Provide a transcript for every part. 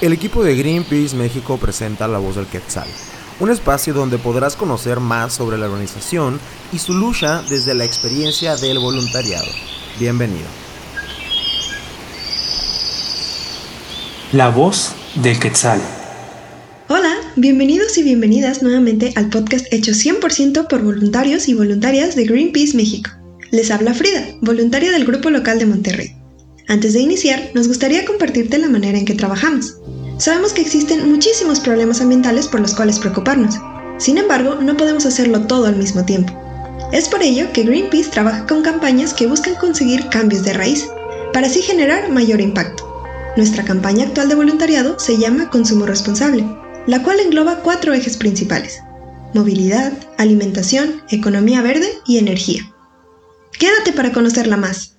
El equipo de Greenpeace México presenta La Voz del Quetzal, un espacio donde podrás conocer más sobre la organización y su lucha desde la experiencia del voluntariado. Bienvenido. La Voz del Quetzal. Hola, bienvenidos y bienvenidas nuevamente al podcast hecho 100% por voluntarios y voluntarias de Greenpeace México. Les habla Frida, voluntaria del grupo local de Monterrey. Antes de iniciar, nos gustaría compartirte la manera en que trabajamos. Sabemos que existen muchísimos problemas ambientales por los cuales preocuparnos. Sin embargo, no podemos hacerlo todo al mismo tiempo. Es por ello que Greenpeace trabaja con campañas que buscan conseguir cambios de raíz, para así generar mayor impacto. Nuestra campaña actual de voluntariado se llama Consumo Responsable, la cual engloba cuatro ejes principales. Movilidad, alimentación, economía verde y energía. Quédate para conocerla más.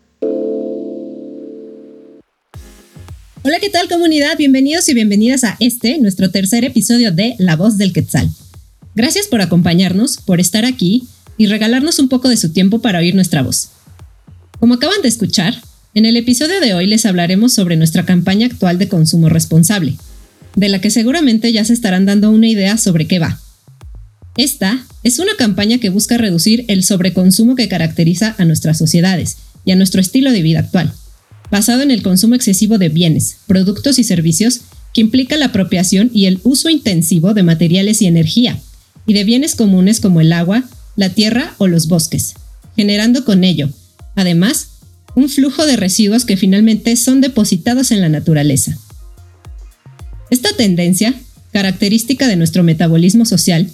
Hola, ¿qué tal comunidad? Bienvenidos y bienvenidas a este, nuestro tercer episodio de La Voz del Quetzal. Gracias por acompañarnos, por estar aquí y regalarnos un poco de su tiempo para oír nuestra voz. Como acaban de escuchar, en el episodio de hoy les hablaremos sobre nuestra campaña actual de consumo responsable, de la que seguramente ya se estarán dando una idea sobre qué va. Esta es una campaña que busca reducir el sobreconsumo que caracteriza a nuestras sociedades y a nuestro estilo de vida actual basado en el consumo excesivo de bienes, productos y servicios que implica la apropiación y el uso intensivo de materiales y energía, y de bienes comunes como el agua, la tierra o los bosques, generando con ello, además, un flujo de residuos que finalmente son depositados en la naturaleza. Esta tendencia, característica de nuestro metabolismo social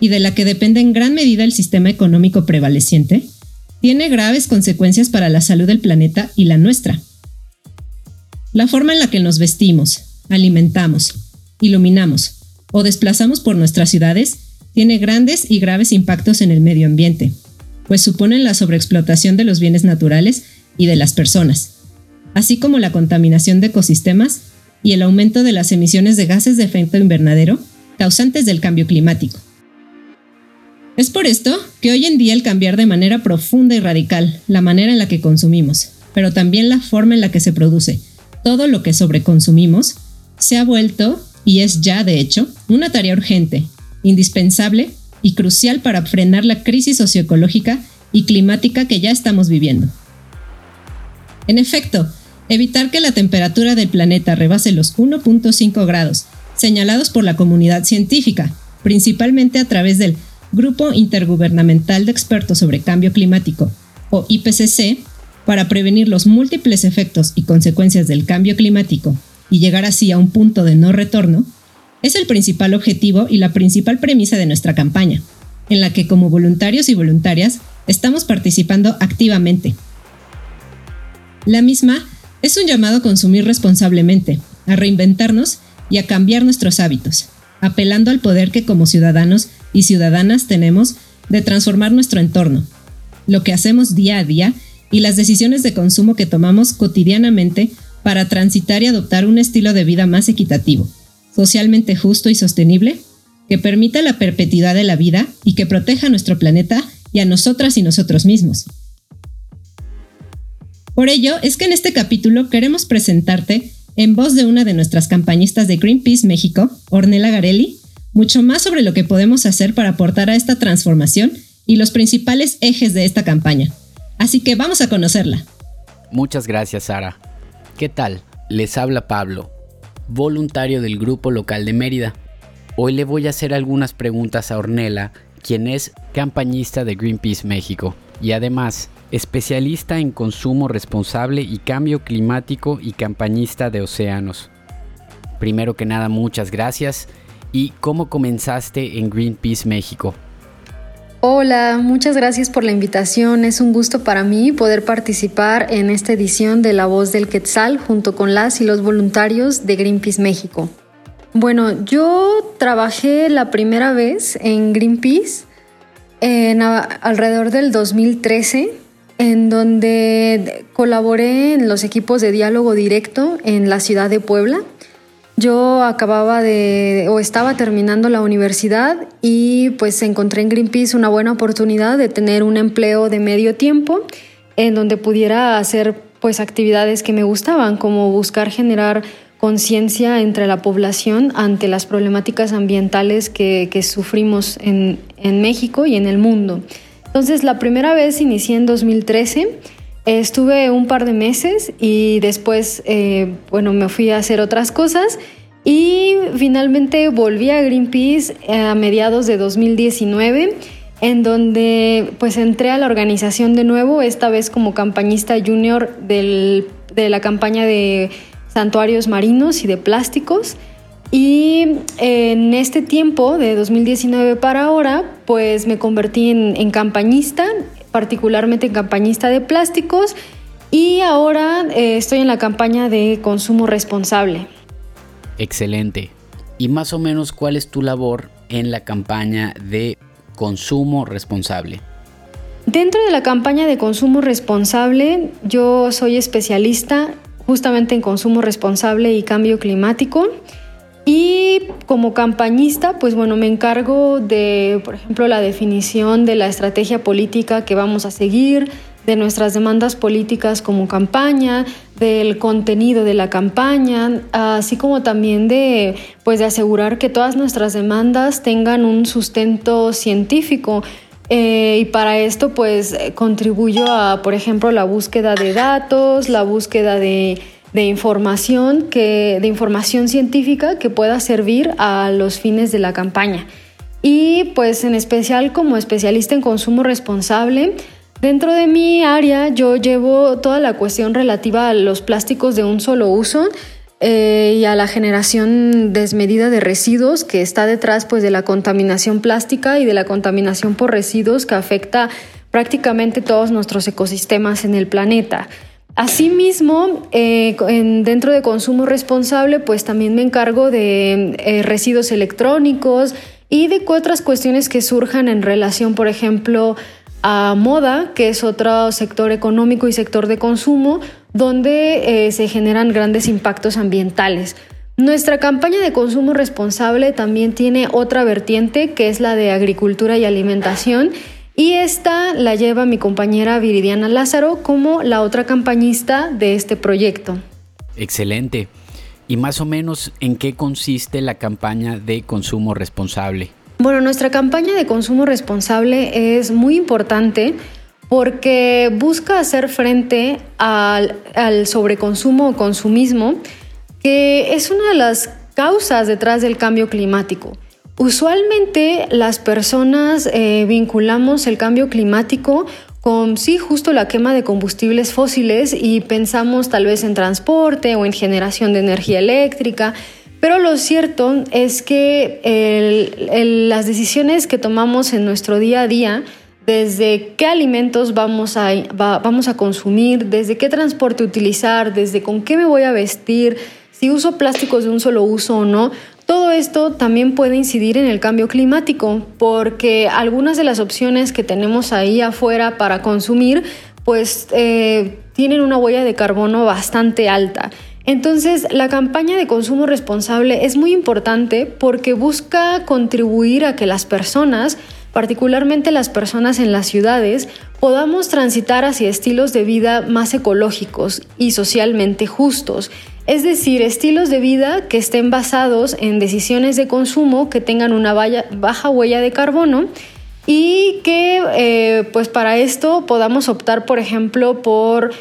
y de la que depende en gran medida el sistema económico prevaleciente, tiene graves consecuencias para la salud del planeta y la nuestra. La forma en la que nos vestimos, alimentamos, iluminamos o desplazamos por nuestras ciudades tiene grandes y graves impactos en el medio ambiente, pues suponen la sobreexplotación de los bienes naturales y de las personas, así como la contaminación de ecosistemas y el aumento de las emisiones de gases de efecto invernadero causantes del cambio climático. Es por esto que hoy en día el cambiar de manera profunda y radical la manera en la que consumimos, pero también la forma en la que se produce, todo lo que sobreconsumimos, se ha vuelto, y es ya de hecho, una tarea urgente, indispensable y crucial para frenar la crisis socioecológica y climática que ya estamos viviendo. En efecto, evitar que la temperatura del planeta rebase los 1.5 grados, señalados por la comunidad científica, principalmente a través del Grupo Intergubernamental de Expertos sobre Cambio Climático, o IPCC, para prevenir los múltiples efectos y consecuencias del cambio climático y llegar así a un punto de no retorno, es el principal objetivo y la principal premisa de nuestra campaña, en la que como voluntarios y voluntarias estamos participando activamente. La misma es un llamado a consumir responsablemente, a reinventarnos y a cambiar nuestros hábitos, apelando al poder que como ciudadanos y ciudadanas tenemos de transformar nuestro entorno, lo que hacemos día a día y las decisiones de consumo que tomamos cotidianamente para transitar y adoptar un estilo de vida más equitativo, socialmente justo y sostenible, que permita la perpetuidad de la vida y que proteja a nuestro planeta y a nosotras y nosotros mismos. Por ello es que en este capítulo queremos presentarte, en voz de una de nuestras campañistas de Greenpeace México, Ornella Garelli, mucho más sobre lo que podemos hacer para aportar a esta transformación y los principales ejes de esta campaña. Así que vamos a conocerla. Muchas gracias, Sara. ¿Qué tal? Les habla Pablo, voluntario del Grupo Local de Mérida. Hoy le voy a hacer algunas preguntas a Ornella, quien es campañista de Greenpeace México y además especialista en consumo responsable y cambio climático y campañista de océanos. Primero que nada, muchas gracias. ¿Y cómo comenzaste en Greenpeace México? Hola, muchas gracias por la invitación. Es un gusto para mí poder participar en esta edición de La Voz del Quetzal junto con las y los voluntarios de Greenpeace México. Bueno, yo trabajé la primera vez en Greenpeace en alrededor del 2013, en donde colaboré en los equipos de diálogo directo en la ciudad de Puebla yo acababa de o estaba terminando la universidad y pues encontré en Greenpeace una buena oportunidad de tener un empleo de medio tiempo en donde pudiera hacer pues actividades que me gustaban, como buscar generar conciencia entre la población ante las problemáticas ambientales que, sufrimos en, México y en el mundo. Entonces, la primera vez inicié en 2013. Estuve un par de meses y después, eh, bueno, me fui a hacer otras cosas y finalmente volví a Greenpeace a mediados de 2019 en donde pues entré a la organización de nuevo, esta vez como campañista junior de la campaña de santuarios marinos y de plásticos. Y en este tiempo, de 2019 para ahora, pues me convertí en, campañista, particularmente en campañista de plásticos, y ahora eh, estoy en la campaña de consumo responsable. Excelente. ¿Y más o menos cuál es tu labor en la campaña de consumo responsable? Dentro de la campaña de consumo responsable, yo soy especialista justamente en consumo responsable y cambio climático. Y como campañista, pues bueno, me encargo de, por ejemplo, la definición de la estrategia política que vamos a seguir, de nuestras demandas políticas como campaña, del contenido de la campaña, así como también de, pues, de asegurar que todas nuestras demandas tengan un sustento científico. Eh, y para esto, pues, contribuyo a, por ejemplo, la búsqueda de datos, la búsqueda de, de información, que, de información científica que pueda servir a los fines de la campaña. Y pues en especial como especialista en consumo responsable, Dentro de mi área yo llevo toda la cuestión relativa a los plásticos de un solo uso eh, y a la generación desmedida de residuos que está detrás pues, de la contaminación plástica y de la contaminación por residuos que afecta prácticamente todos nuestros ecosistemas en el planeta. Asimismo, eh, dentro de consumo responsable, pues también me encargo de eh, residuos electrónicos y de otras cuestiones que surjan en relación, por ejemplo, a moda, que es otro sector económico y sector de consumo, donde eh, se generan grandes impactos ambientales. Nuestra campaña de consumo responsable también tiene otra vertiente, que es la de agricultura y alimentación, y esta la lleva mi compañera Viridiana Lázaro como la otra campañista de este proyecto. Excelente. ¿Y más o menos en qué consiste la campaña de consumo responsable? Bueno, nuestra campaña de consumo responsable es muy importante porque busca hacer frente al, sobreconsumo o consumismo, que es una de las causas detrás del cambio climático. Usualmente las personas eh, vinculamos el cambio climático con sí justo la quema de combustibles fósiles y pensamos tal vez en transporte o en generación de energía eléctrica, pero lo cierto es que las decisiones que tomamos en nuestro día a día, desde qué alimentos vamos a, vamos a consumir, desde qué transporte utilizar, desde con qué me voy a vestir, si uso plásticos de un solo uso o no, todo esto también puede incidir en el cambio climático, porque algunas de las opciones que tenemos ahí afuera para consumir, pues eh, tienen una huella de carbono bastante alta. Entonces, la campaña de consumo responsable es muy importante porque busca contribuir a que las personas, particularmente las personas en las ciudades, podamos transitar hacia estilos de vida más ecológicos y socialmente justos. Es decir, estilos de vida que estén basados en decisiones de consumo que tengan una baja huella de carbono y que eh, pues para esto podamos optar, por ejemplo, por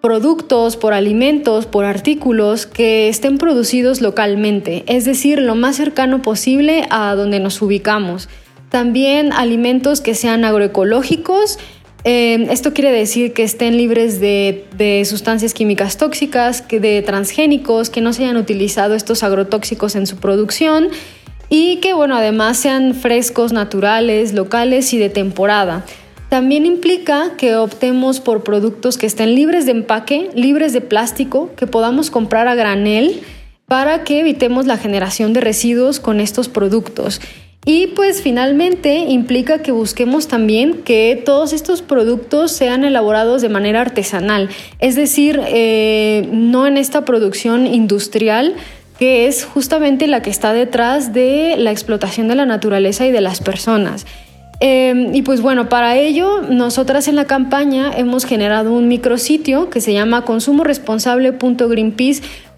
productos, por alimentos, por artículos que estén producidos localmente, es decir, lo más cercano posible a donde nos ubicamos. También alimentos que sean agroecológicos. Eh, esto quiere decir que estén libres de, sustancias químicas tóxicas, que de transgénicos, que no se hayan utilizado estos agrotóxicos en su producción y que, bueno, además sean frescos, naturales, locales y de temporada. También implica que optemos por productos que estén libres de empaque, libres de plástico, que podamos comprar a granel para que evitemos la generación de residuos con estos productos. Y pues finalmente implica que busquemos también que todos estos productos sean elaborados de manera artesanal, es decir, eh, no en esta producción industrial que es justamente la que está detrás de la explotación de la naturaleza y de las personas. Em, y pues bueno, para ello, nosotras en la campaña hemos generado un micrositio que se llama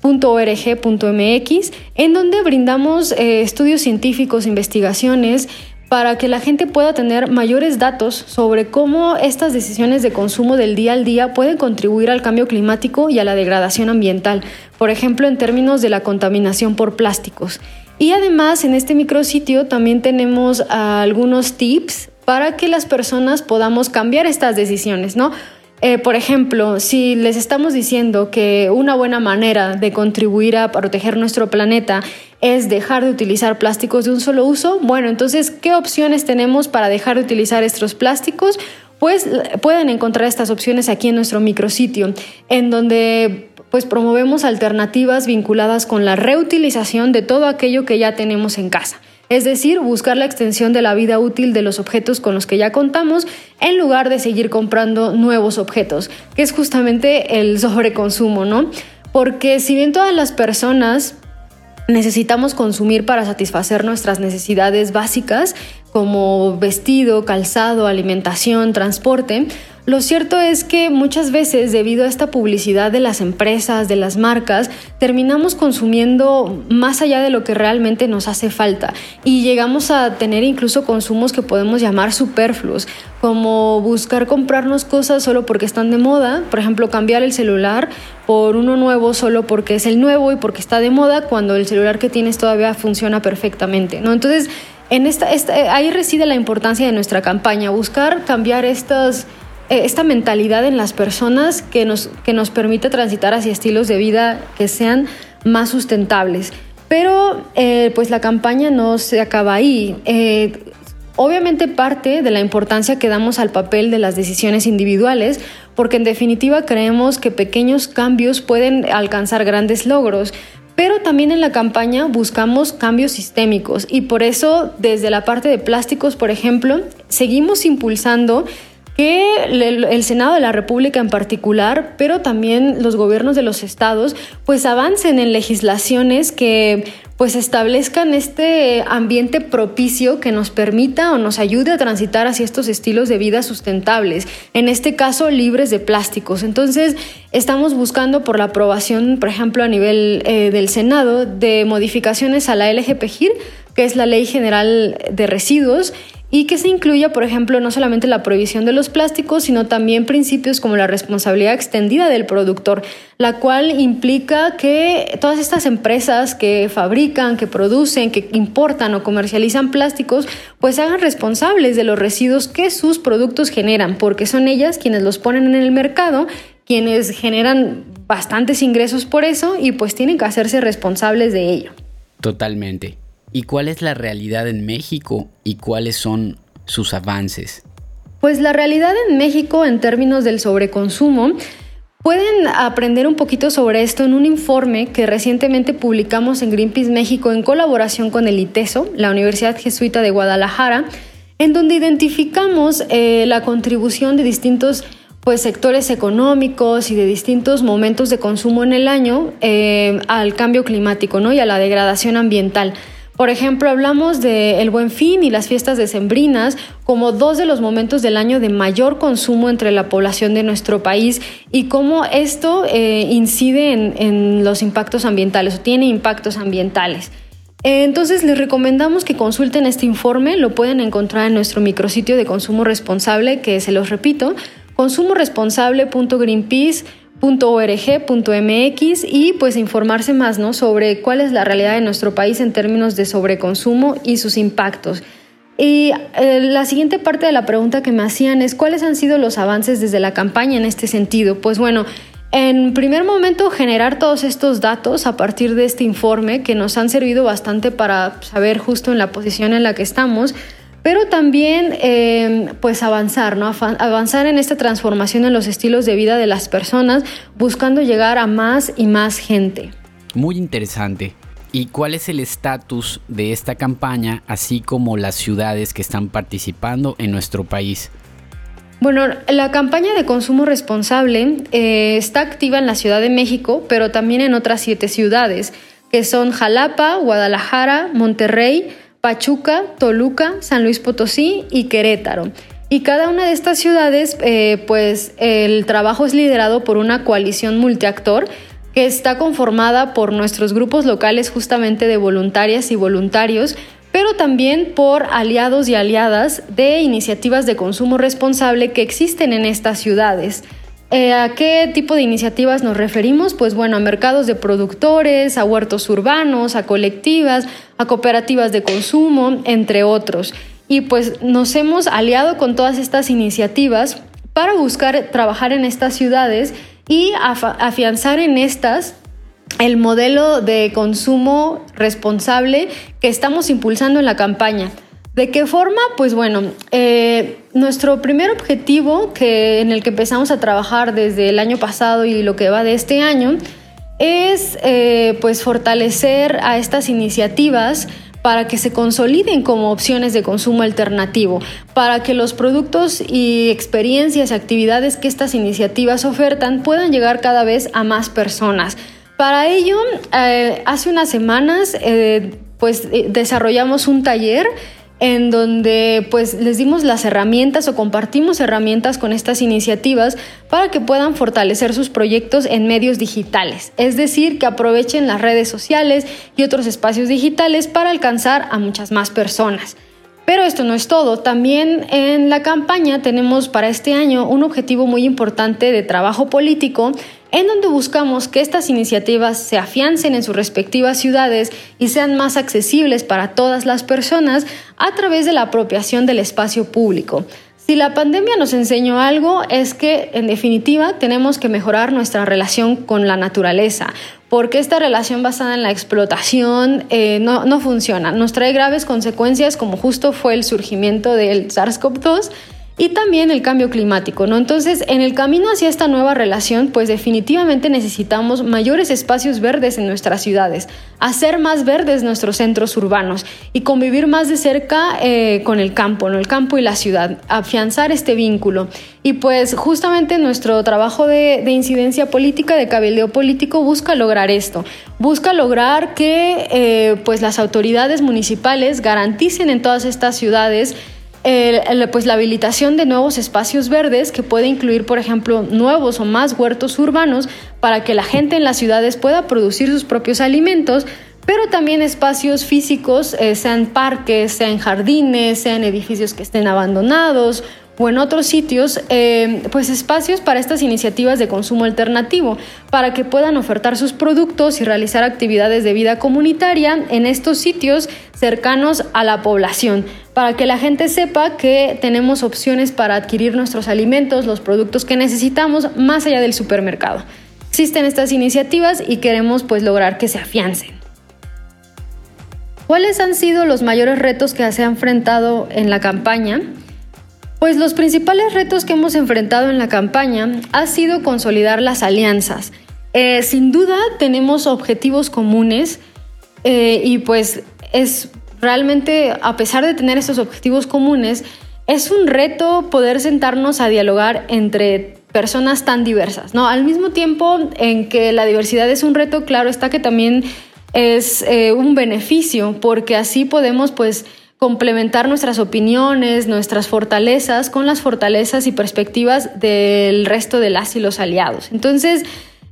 consumoresponsable.greenpeace.org.mx, en donde brindamos eh, estudios científicos, investigaciones, para que la gente pueda tener mayores datos sobre cómo estas decisiones de consumo del día al día pueden contribuir al cambio climático y a la degradación ambiental, por ejemplo en términos de la contaminación por plásticos. Y además en este micrositio también tenemos algunos tips para que las personas podamos cambiar estas decisiones, ¿no? Eh, por ejemplo, si les estamos diciendo que una buena manera de contribuir a proteger nuestro planeta es dejar de utilizar plásticos de un solo uso, bueno, entonces, ¿qué opciones tenemos para dejar de utilizar estos plásticos? Pues pueden encontrar estas opciones aquí en nuestro micrositio, en donde pues promovemos alternativas vinculadas con la reutilización de todo aquello que ya tenemos en casa. Es decir, buscar la extensión de la vida útil de los objetos con los que ya contamos en lugar de seguir comprando nuevos objetos, que es justamente el sobreconsumo, ¿no? Porque si bien todas las personas necesitamos consumir para satisfacer nuestras necesidades básicas como vestido, calzado, alimentación, transporte, lo cierto es que muchas veces, debido a esta publicidad de las empresas, de las marcas, terminamos consumiendo más allá de lo que realmente nos hace falta y llegamos a tener incluso consumos que podemos llamar superfluos, como buscar comprarnos cosas solo porque están de moda, por ejemplo, cambiar el celular por uno nuevo solo porque es el nuevo y porque está de moda cuando el celular que tienes todavía funciona perfectamente, ¿no? Entonces, ahí reside la importancia de nuestra campaña, buscar cambiar estas esta mentalidad en las personas que nos, que nos permite transitar hacia estilos de vida que sean más sustentables. Pero eh, pues la campaña no se acaba ahí. Eh, obviamente parte de la importancia que damos al papel de las decisiones individuales, porque en definitiva creemos que pequeños cambios pueden alcanzar grandes logros. Pero también en la campaña buscamos cambios sistémicos y por eso desde la parte de plásticos, por ejemplo, seguimos impulsando que el Senado de la República en particular, pero también los gobiernos de los estados, pues avancen en legislaciones que pues establezcan este ambiente propicio que nos permita o nos ayude a transitar hacia estos estilos de vida sustentables, en este caso libres de plásticos. Entonces, estamos buscando por la aprobación, por ejemplo, a nivel eh, del Senado, de modificaciones a la LGPGIR, que es la Ley General de Residuos, y que se incluya, por ejemplo, no solamente la prohibición de los plásticos, sino también principios como la responsabilidad extendida del productor, la cual implica que todas estas empresas que fabrican, que producen, que importan o comercializan plásticos, pues se hagan responsables de los residuos que sus productos generan, porque son ellas quienes los ponen en el mercado, quienes generan bastantes ingresos por eso y pues tienen que hacerse responsables de ello. Totalmente. ¿Y cuál es la realidad en México y cuáles son sus avances? Pues la realidad en México en términos del sobreconsumo, pueden aprender un poquito sobre esto en un informe que recientemente publicamos en Greenpeace México en colaboración con el ITESO, la Universidad Jesuita de Guadalajara, en donde identificamos eh, la contribución de distintos pues, sectores económicos y de distintos momentos de consumo en el año eh, al cambio climático ¿no? y a la degradación ambiental. Por ejemplo, hablamos de el Buen Fin y las fiestas decembrinas como dos de los momentos del año de mayor consumo entre la población de nuestro país y cómo esto eh, incide en, los impactos ambientales o tiene impactos ambientales. Entonces les recomendamos que consulten este informe, lo pueden encontrar en nuestro micrositio de consumo responsable, que se los repito, consumoresponsable.greenpeace .org.mx y pues informarse más ¿no? sobre cuál es la realidad de nuestro país en términos de sobreconsumo y sus impactos. Y eh, la siguiente parte de la pregunta que me hacían es cuáles han sido los avances desde la campaña en este sentido. Pues bueno, en primer momento generar todos estos datos a partir de este informe que nos han servido bastante para saber justo en la posición en la que estamos pero también em, pues avanzar, ¿no? Avanzar en esta transformación en los estilos de vida de las personas, buscando llegar a más y más gente. Muy interesante. ¿Y cuál es el estatus de esta campaña, así como las ciudades que están participando en nuestro país? Bueno, la campaña de consumo responsable eh, está activa en la Ciudad de México, pero también en otras siete ciudades, que son Jalapa, Guadalajara, Monterrey, Pachuca, Toluca, San Luis Potosí y Querétaro. Y cada una de estas ciudades, eh, pues el trabajo es liderado por una coalición multiactor que está conformada por nuestros grupos locales justamente de voluntarias y voluntarios, pero también por aliados y aliadas de iniciativas de consumo responsable que existen en estas ciudades. Eh, ¿A qué tipo de iniciativas nos referimos? Pues bueno, a mercados de productores, a huertos urbanos, a colectivas, a cooperativas de consumo, entre otros. Y pues nos hemos aliado con todas estas iniciativas para buscar trabajar en estas ciudades y afianzar en estas el modelo de consumo responsable que estamos impulsando en la campaña. ¿De qué forma? Pues bueno, eh, nuestro primer objetivo que, en el que empezamos a trabajar desde el año pasado y lo que va de este año es eh, pues fortalecer a estas iniciativas para que se consoliden como opciones de consumo alternativo, para que los productos y experiencias y actividades que estas iniciativas ofertan puedan llegar cada vez a más personas. Para ello, eh, hace unas semanas, pues desarrollamos un taller en donde pues les dimos las herramientas o compartimos herramientas con estas iniciativas para que puedan fortalecer sus proyectos en medios digitales, es decir, que aprovechen las redes sociales y otros espacios digitales para alcanzar a muchas más personas. Pero esto no es todo, también en la campaña tenemos para este año un objetivo muy importante de trabajo político en donde buscamos que estas iniciativas se afiancen en sus respectivas ciudades y sean más accesibles para todas las personas a través de la apropiación del espacio público. Si la pandemia nos enseñó algo es que en definitiva tenemos que mejorar nuestra relación con la naturaleza, porque esta relación basada en la explotación eh, no, no funciona, nos trae graves consecuencias como justo fue el surgimiento del SARS-CoV-2 y también el cambio climático, ¿no? Entonces, en el camino hacia esta nueva relación, pues definitivamente necesitamos mayores espacios verdes en nuestras ciudades, hacer más verdes nuestros centros urbanos y convivir más de cerca eh, con el campo, ¿no? El campo y la ciudad, afianzar este vínculo. Y pues justamente nuestro trabajo de, incidencia política, de cabildeo político, busca lograr esto, busca lograr que eh, pues las autoridades municipales garanticen en todas estas ciudades pues la habilitación de nuevos espacios verdes que puede incluir, por ejemplo, nuevos o más huertos urbanos para que la gente en las ciudades pueda producir sus propios alimentos, pero también espacios físicos, eh, sean parques, sean jardines, sean edificios que estén abandonados o en otros sitios, eh, pues espacios para estas iniciativas de consumo alternativo, para que puedan ofertar sus productos y realizar actividades de vida comunitaria en estos sitios cercanos a la población, para que la gente sepa que tenemos opciones para adquirir nuestros alimentos, los productos que necesitamos, más allá del supermercado. Existen estas iniciativas y queremos pues lograr que se afiancen. ¿Cuáles han sido los mayores retos que se han enfrentado en la campaña? Pues los principales retos que hemos enfrentado en la campaña ha sido consolidar las alianzas. Eh, sin duda tenemos objetivos comunes eh, y pues es realmente, a pesar de tener estos objetivos comunes, es un reto poder sentarnos a dialogar entre personas tan diversas, ¿no? Al mismo tiempo en que la diversidad es un reto, claro está que también es eh, un beneficio, porque así podemos pues complementar nuestras opiniones, nuestras fortalezas con las fortalezas y perspectivas del resto de las y los aliados. Entonces,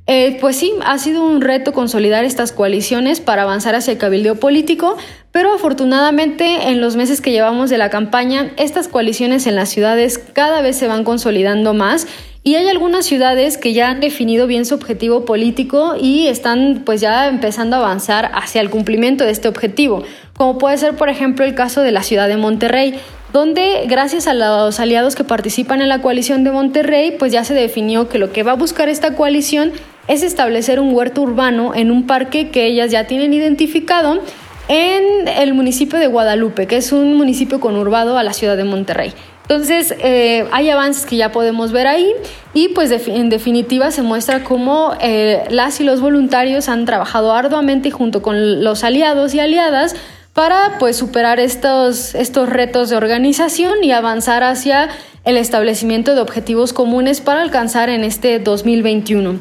eh, pues sí, ha sido un reto consolidar estas coaliciones para avanzar hacia el cabildeo político, pero afortunadamente en los meses que llevamos de la campaña, estas coaliciones en las ciudades cada vez se van consolidando más y hay algunas ciudades que ya han definido bien su objetivo político y están pues ya empezando a avanzar hacia el cumplimiento de este objetivo, como puede ser por ejemplo el caso de la ciudad de Monterrey, donde gracias a los aliados que participan en la coalición de Monterrey, pues ya se definió que lo que va a buscar esta coalición es establecer un huerto urbano en un parque que ellas ya tienen identificado en el municipio de Guadalupe, que es un municipio conurbado a la ciudad de Monterrey. Entonces, eh, hay avances que ya podemos ver ahí y pues en definitiva se muestra cómo eh, las y los voluntarios han trabajado arduamente junto con los aliados y aliadas para pues superar estos, estos retos de organización y avanzar hacia el establecimiento de objetivos comunes para alcanzar en este 2021.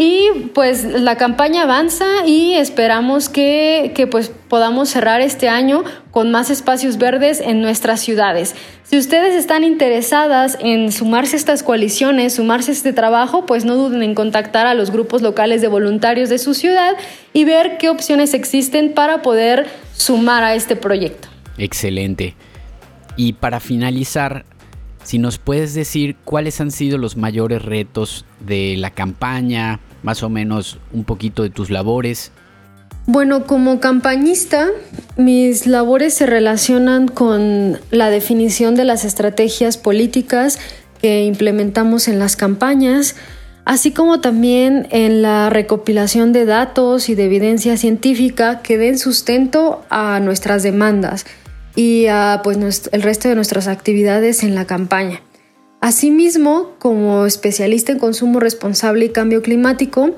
Y pues la campaña avanza y esperamos que, que, pues podamos cerrar este año con más espacios verdes en nuestras ciudades. Si ustedes están interesadas en sumarse a estas coaliciones, sumarse a este trabajo, pues no duden en contactar a los grupos locales de voluntarios de su ciudad y ver qué opciones existen para poder sumar a este proyecto. Excelente. Y para finalizar, si nos puedes decir cuáles han sido los mayores retos de la campaña, más o menos un poquito de tus labores. Bueno, como campañista, mis labores se relacionan con la definición de las estrategias políticas que implementamos en las campañas, así como también en la recopilación de datos y de evidencia científica que den sustento a nuestras demandas y a pues, el resto de nuestras actividades en la campaña. Asimismo, como especialista en consumo responsable y cambio climático,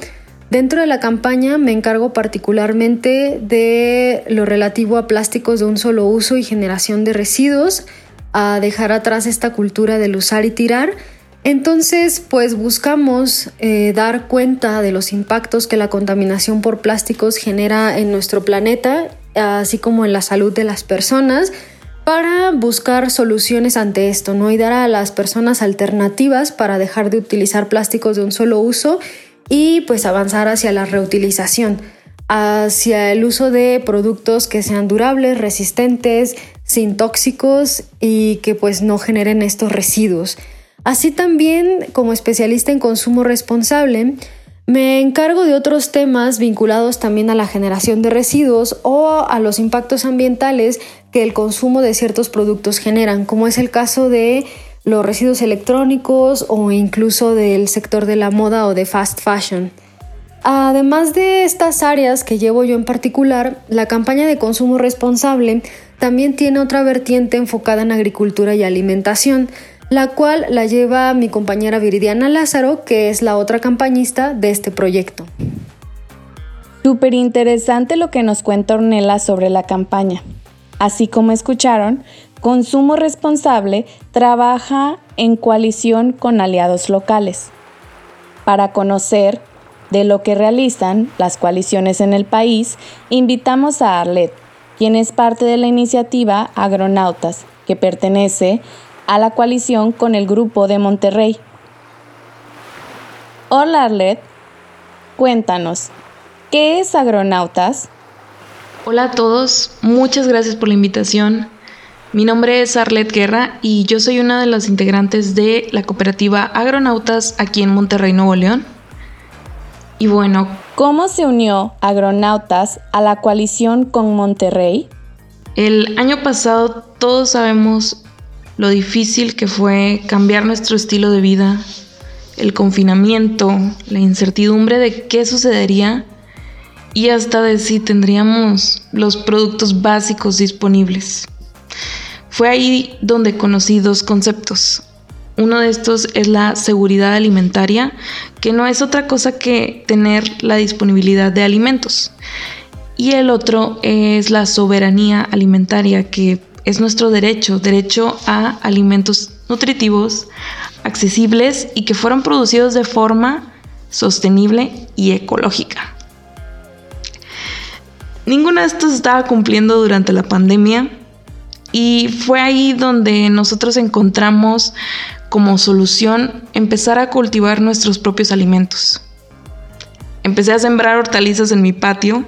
dentro de la campaña me encargo particularmente de lo relativo a plásticos de un solo uso y generación de residuos, a dejar atrás esta cultura del usar y tirar. Entonces, pues buscamos eh, dar cuenta de los impactos que la contaminación por plásticos genera en nuestro planeta, así como en la salud de las personas para buscar soluciones ante esto, ¿no? Y dar a las personas alternativas para dejar de utilizar plásticos de un solo uso y pues avanzar hacia la reutilización, hacia el uso de productos que sean durables, resistentes, sin tóxicos y que pues no generen estos residuos. Así también, como especialista en consumo responsable, me encargo de otros temas vinculados también a la generación de residuos o a los impactos ambientales que el consumo de ciertos productos generan, como es el caso de los residuos electrónicos o incluso del sector de la moda o de fast fashion. Además de estas áreas que llevo yo en particular, la campaña de consumo responsable también tiene otra vertiente enfocada en agricultura y alimentación, la cual la lleva mi compañera Viridiana Lázaro, que es la otra campañista de este proyecto. Súper interesante lo que nos cuenta Ornella sobre la campaña. Así como escucharon, Consumo Responsable trabaja en coalición con aliados locales. Para conocer de lo que realizan las coaliciones en el país, invitamos a Arlet, quien es parte de la iniciativa Agronautas, que pertenece a la coalición con el Grupo de Monterrey. Hola Arlet, cuéntanos, ¿qué es Agronautas? Hola a todos, muchas gracias por la invitación. Mi nombre es Arlet Guerra y yo soy una de las integrantes de la cooperativa Agronautas aquí en Monterrey, Nuevo León. Y bueno, ¿cómo se unió Agronautas a la coalición con Monterrey? El año pasado todos sabemos lo difícil que fue cambiar nuestro estilo de vida, el confinamiento, la incertidumbre de qué sucedería y hasta de si tendríamos los productos básicos disponibles. Fue ahí donde conocí dos conceptos. Uno de estos es la seguridad alimentaria, que no es otra cosa que tener la disponibilidad de alimentos. Y el otro es la soberanía alimentaria, que es nuestro derecho, derecho a alimentos nutritivos, accesibles y que fueron producidos de forma sostenible y ecológica. Ninguno de estos estaba cumpliendo durante la pandemia y fue ahí donde nosotros encontramos como solución empezar a cultivar nuestros propios alimentos. Empecé a sembrar hortalizas en mi patio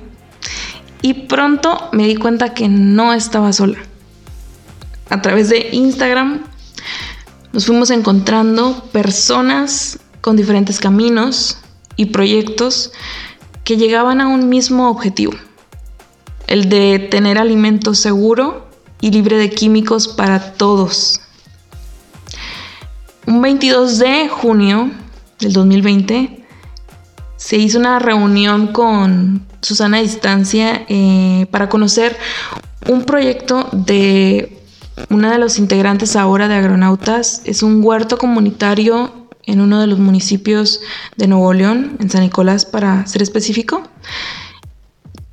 y pronto me di cuenta que no estaba sola a través de Instagram nos fuimos encontrando personas con diferentes caminos y proyectos que llegaban a un mismo objetivo, el de tener alimento seguro y libre de químicos para todos. Un 22 de junio del 2020 se hizo una reunión con Susana Distancia eh, para conocer un proyecto de una de los integrantes ahora de Agronautas es un huerto comunitario en uno de los municipios de Nuevo León, en San Nicolás para ser específico.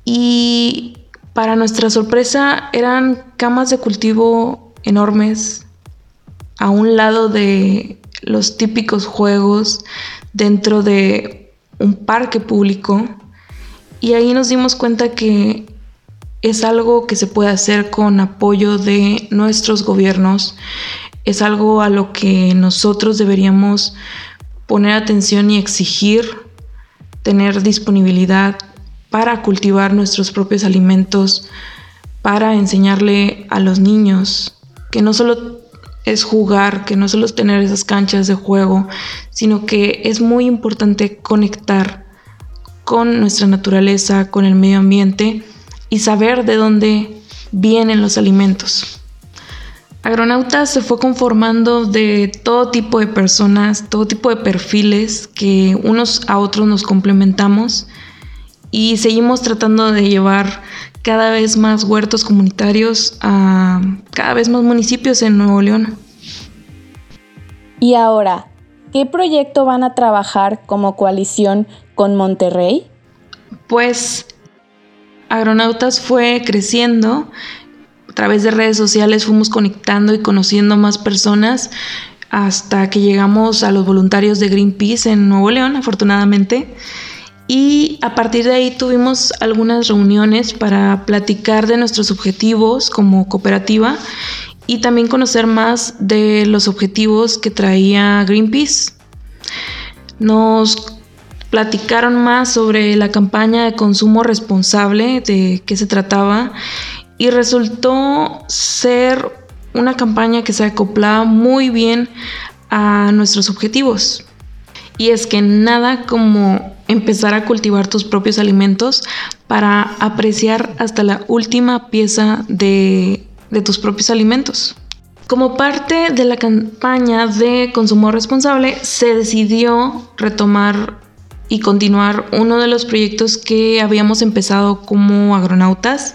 Y para nuestra sorpresa eran camas de cultivo enormes a un lado de los típicos juegos dentro de un parque público y ahí nos dimos cuenta que es algo que se puede hacer con apoyo de nuestros gobiernos, es algo a lo que nosotros deberíamos poner atención y exigir tener disponibilidad para cultivar nuestros propios alimentos, para enseñarle a los niños que no solo es jugar, que no solo es tener esas canchas de juego, sino que es muy importante conectar con nuestra naturaleza, con el medio ambiente y saber de dónde vienen los alimentos. Agronautas se fue conformando de todo tipo de personas, todo tipo de perfiles que unos a otros nos complementamos y seguimos tratando de llevar cada vez más huertos comunitarios a cada vez más municipios en Nuevo León. Y ahora, ¿qué proyecto van a trabajar como coalición con Monterrey? Pues Agronautas fue creciendo, a través de redes sociales fuimos conectando y conociendo más personas hasta que llegamos a los voluntarios de Greenpeace en Nuevo León, afortunadamente. Y a partir de ahí tuvimos algunas reuniones para platicar de nuestros objetivos como cooperativa y también conocer más de los objetivos que traía Greenpeace. Nos platicaron más sobre la campaña de consumo responsable, de qué se trataba, y resultó ser una campaña que se acoplaba muy bien a nuestros objetivos. Y es que nada como empezar a cultivar tus propios alimentos para apreciar hasta la última pieza de, de tus propios alimentos. Como parte de la campaña de consumo responsable, se decidió retomar y continuar uno de los proyectos que habíamos empezado como agronautas.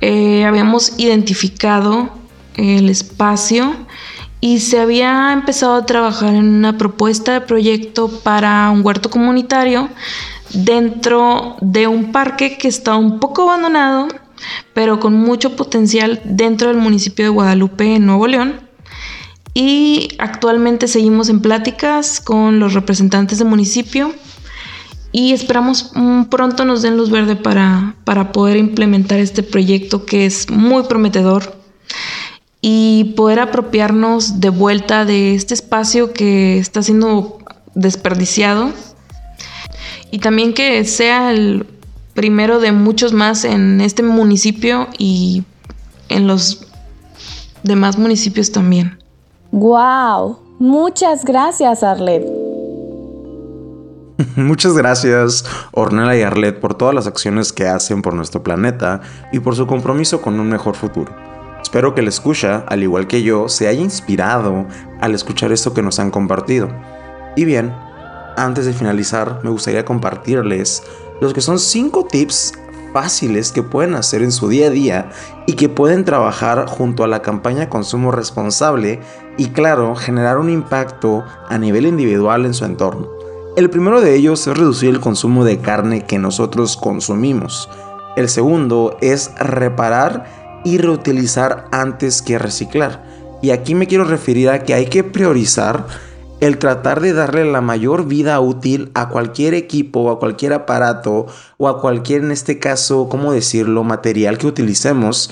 Eh, habíamos identificado el espacio y se había empezado a trabajar en una propuesta de proyecto para un huerto comunitario dentro de un parque que está un poco abandonado, pero con mucho potencial dentro del municipio de Guadalupe, Nuevo León. Y actualmente seguimos en pláticas con los representantes del municipio y esperamos pronto nos den luz verde para, para poder implementar este proyecto que es muy prometedor y poder apropiarnos de vuelta de este espacio que está siendo desperdiciado y también que sea el primero de muchos más en este municipio y en los demás municipios también. ¡Wow! Muchas gracias, Arlet. Muchas gracias, Ornella y Arlet, por todas las acciones que hacen por nuestro planeta y por su compromiso con un mejor futuro. Espero que la escucha, al igual que yo, se haya inspirado al escuchar esto que nos han compartido. Y bien, antes de finalizar, me gustaría compartirles los que son 5 tips fáciles que pueden hacer en su día a día y que pueden trabajar junto a la campaña Consumo Responsable y claro, generar un impacto a nivel individual en su entorno. El primero de ellos es reducir el consumo de carne que nosotros consumimos. El segundo es reparar y reutilizar antes que reciclar. Y aquí me quiero referir a que hay que priorizar el tratar de darle la mayor vida útil a cualquier equipo o a cualquier aparato o a cualquier, en este caso, ¿cómo decirlo?, material que utilicemos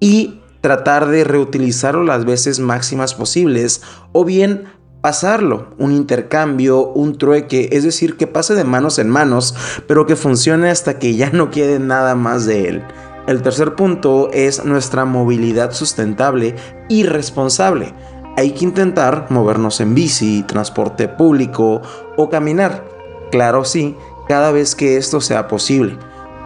y tratar de reutilizarlo las veces máximas posibles o bien pasarlo, un intercambio, un trueque, es decir, que pase de manos en manos, pero que funcione hasta que ya no quede nada más de él. El tercer punto es nuestra movilidad sustentable y responsable. Hay que intentar movernos en bici, transporte público o caminar. Claro sí, cada vez que esto sea posible.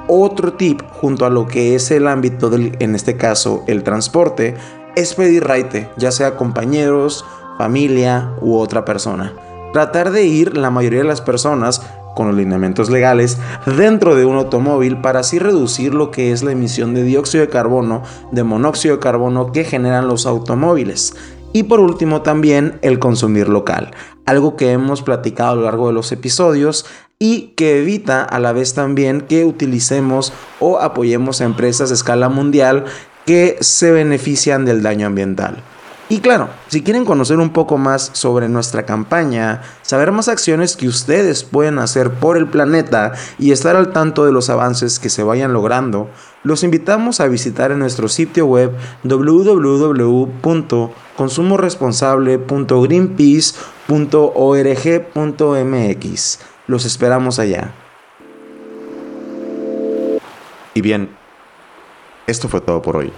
Otro tip junto a lo que es el ámbito del, en este caso, el transporte, es pedir raite, ya sea compañeros, familia u otra persona. Tratar de ir la mayoría de las personas con los lineamientos legales dentro de un automóvil para así reducir lo que es la emisión de dióxido de carbono, de monóxido de carbono que generan los automóviles. Y por último también el consumir local, algo que hemos platicado a lo largo de los episodios y que evita a la vez también que utilicemos o apoyemos a empresas a escala mundial que se benefician del daño ambiental. Y claro, si quieren conocer un poco más sobre nuestra campaña, saber más acciones que ustedes pueden hacer por el planeta y estar al tanto de los avances que se vayan logrando, los invitamos a visitar en nuestro sitio web www.consumoresponsable.greenpeace.org.mx. Los esperamos allá. Y bien, esto fue todo por hoy.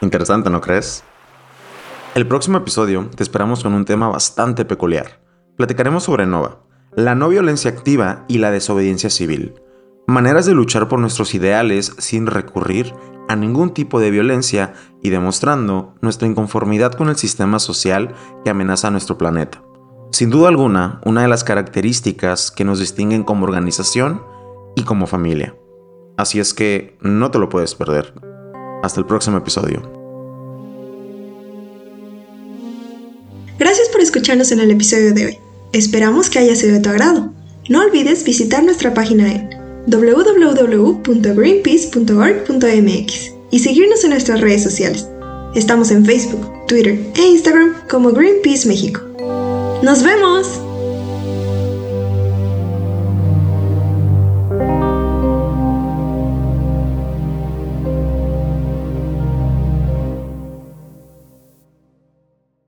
Interesante, ¿no crees? El próximo episodio te esperamos con un tema bastante peculiar. Platicaremos sobre NOVA, la no violencia activa y la desobediencia civil. Maneras de luchar por nuestros ideales sin recurrir a ningún tipo de violencia y demostrando nuestra inconformidad con el sistema social que amenaza a nuestro planeta. Sin duda alguna, una de las características que nos distinguen como organización y como familia. Así es que no te lo puedes perder. Hasta el próximo episodio. Gracias por escucharnos en el episodio de hoy. Esperamos que haya sido de tu agrado. No olvides visitar nuestra página en www.greenpeace.org.mx y seguirnos en nuestras redes sociales. Estamos en Facebook, Twitter e Instagram como Greenpeace México. ¡Nos vemos!